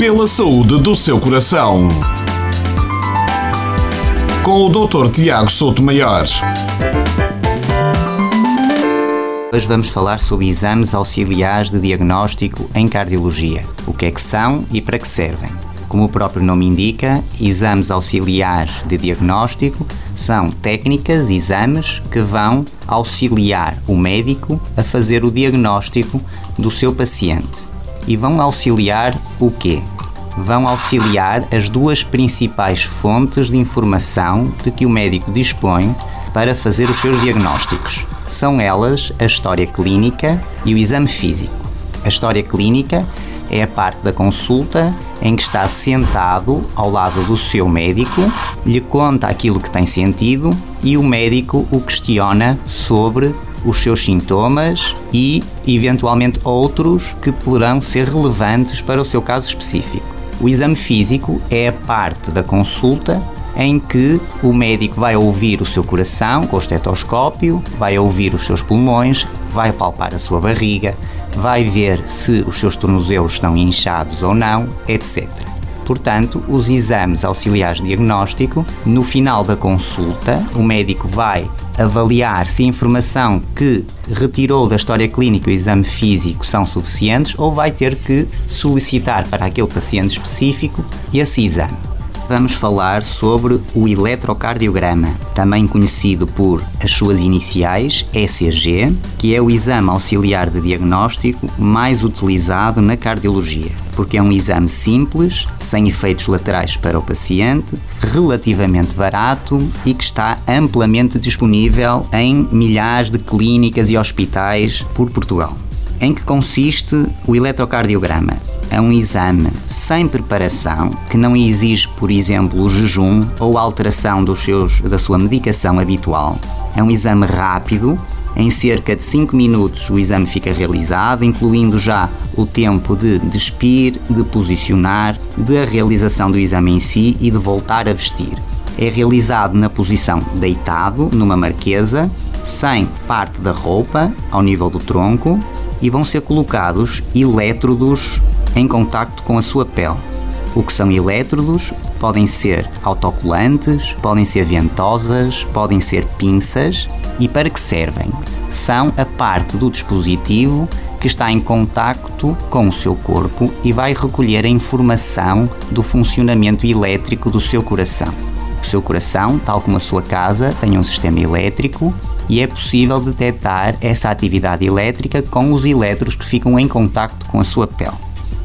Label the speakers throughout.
Speaker 1: Pela saúde do seu coração. Com o Dr. Tiago Souto Maior.
Speaker 2: Hoje vamos falar sobre exames auxiliares de diagnóstico em cardiologia. O que é que são e para que servem? Como o próprio nome indica, exames auxiliares de diagnóstico são técnicas, exames que vão auxiliar o médico a fazer o diagnóstico do seu paciente. E vão auxiliar o quê? Vão auxiliar as duas principais fontes de informação de que o médico dispõe para fazer os seus diagnósticos. São elas a história clínica e o exame físico. A história clínica é a parte da consulta em que está sentado ao lado do seu médico, lhe conta aquilo que tem sentido e o médico o questiona sobre os seus sintomas e, eventualmente, outros que poderão ser relevantes para o seu caso específico. O exame físico é a parte da consulta em que o médico vai ouvir o seu coração com o estetoscópio, vai ouvir os seus pulmões, vai palpar a sua barriga, vai ver se os seus tornozelos estão inchados ou não, etc. Portanto, os exames auxiliares de diagnóstico, no final da consulta, o médico vai avaliar se a informação que retirou da história clínica o exame físico são suficientes ou vai ter que solicitar para aquele paciente específico esse exame vamos falar sobre o eletrocardiograma, também conhecido por as suas iniciais ECG, que é o exame auxiliar de diagnóstico mais utilizado na cardiologia, porque é um exame simples, sem efeitos laterais para o paciente, relativamente barato e que está amplamente disponível em milhares de clínicas e hospitais por Portugal. Em que consiste o eletrocardiograma? é um exame sem preparação, que não exige, por exemplo, o jejum ou alteração dos seus, da sua medicação habitual. É um exame rápido, em cerca de 5 minutos o exame fica realizado, incluindo já o tempo de despir, de posicionar, de realização do exame em si e de voltar a vestir. É realizado na posição deitado, numa marquesa, sem parte da roupa, ao nível do tronco, e vão ser colocados elétrodos em contacto com a sua pele. O que são elétrodos podem ser autocolantes, podem ser ventosas, podem ser pinças e para que servem? São a parte do dispositivo que está em contacto com o seu corpo e vai recolher a informação do funcionamento elétrico do seu coração. O seu coração, tal como a sua casa, tem um sistema elétrico e é possível detectar essa atividade elétrica com os elétrodos que ficam em contacto com a sua pele.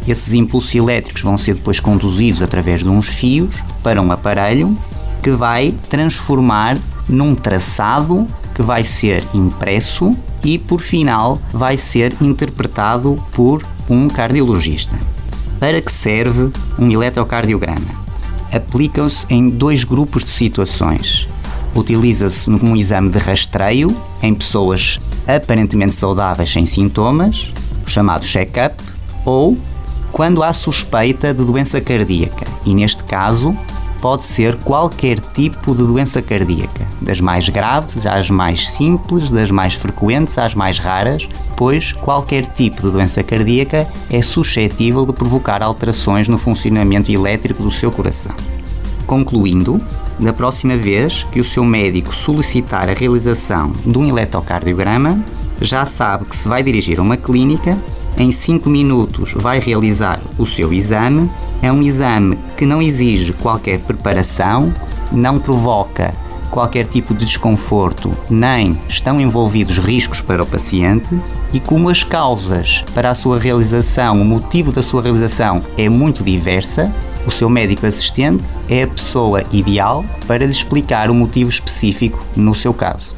Speaker 2: Esses impulsos elétricos vão ser depois conduzidos através de uns fios para um aparelho que vai transformar num traçado que vai ser impresso e, por final, vai ser interpretado por um cardiologista. Para que serve um eletrocardiograma? Aplicam-se em dois grupos de situações. Utiliza-se num exame de rastreio em pessoas aparentemente saudáveis sem sintomas, chamado check-up, ou quando há suspeita de doença cardíaca, e neste caso pode ser qualquer tipo de doença cardíaca, das mais graves às mais simples, das mais frequentes às mais raras, pois qualquer tipo de doença cardíaca é suscetível de provocar alterações no funcionamento elétrico do seu coração. Concluindo, da próxima vez que o seu médico solicitar a realização de um eletrocardiograma, já sabe que se vai dirigir a uma clínica em 5 minutos vai realizar o seu exame. É um exame que não exige qualquer preparação, não provoca qualquer tipo de desconforto, nem estão envolvidos riscos para o paciente. E como as causas para a sua realização, o motivo da sua realização é muito diversa, o seu médico assistente é a pessoa ideal para lhe explicar o motivo específico no seu caso.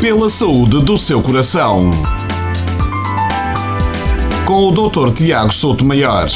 Speaker 1: Pela saúde do seu coração com o Dr. Tiago Souto Maior.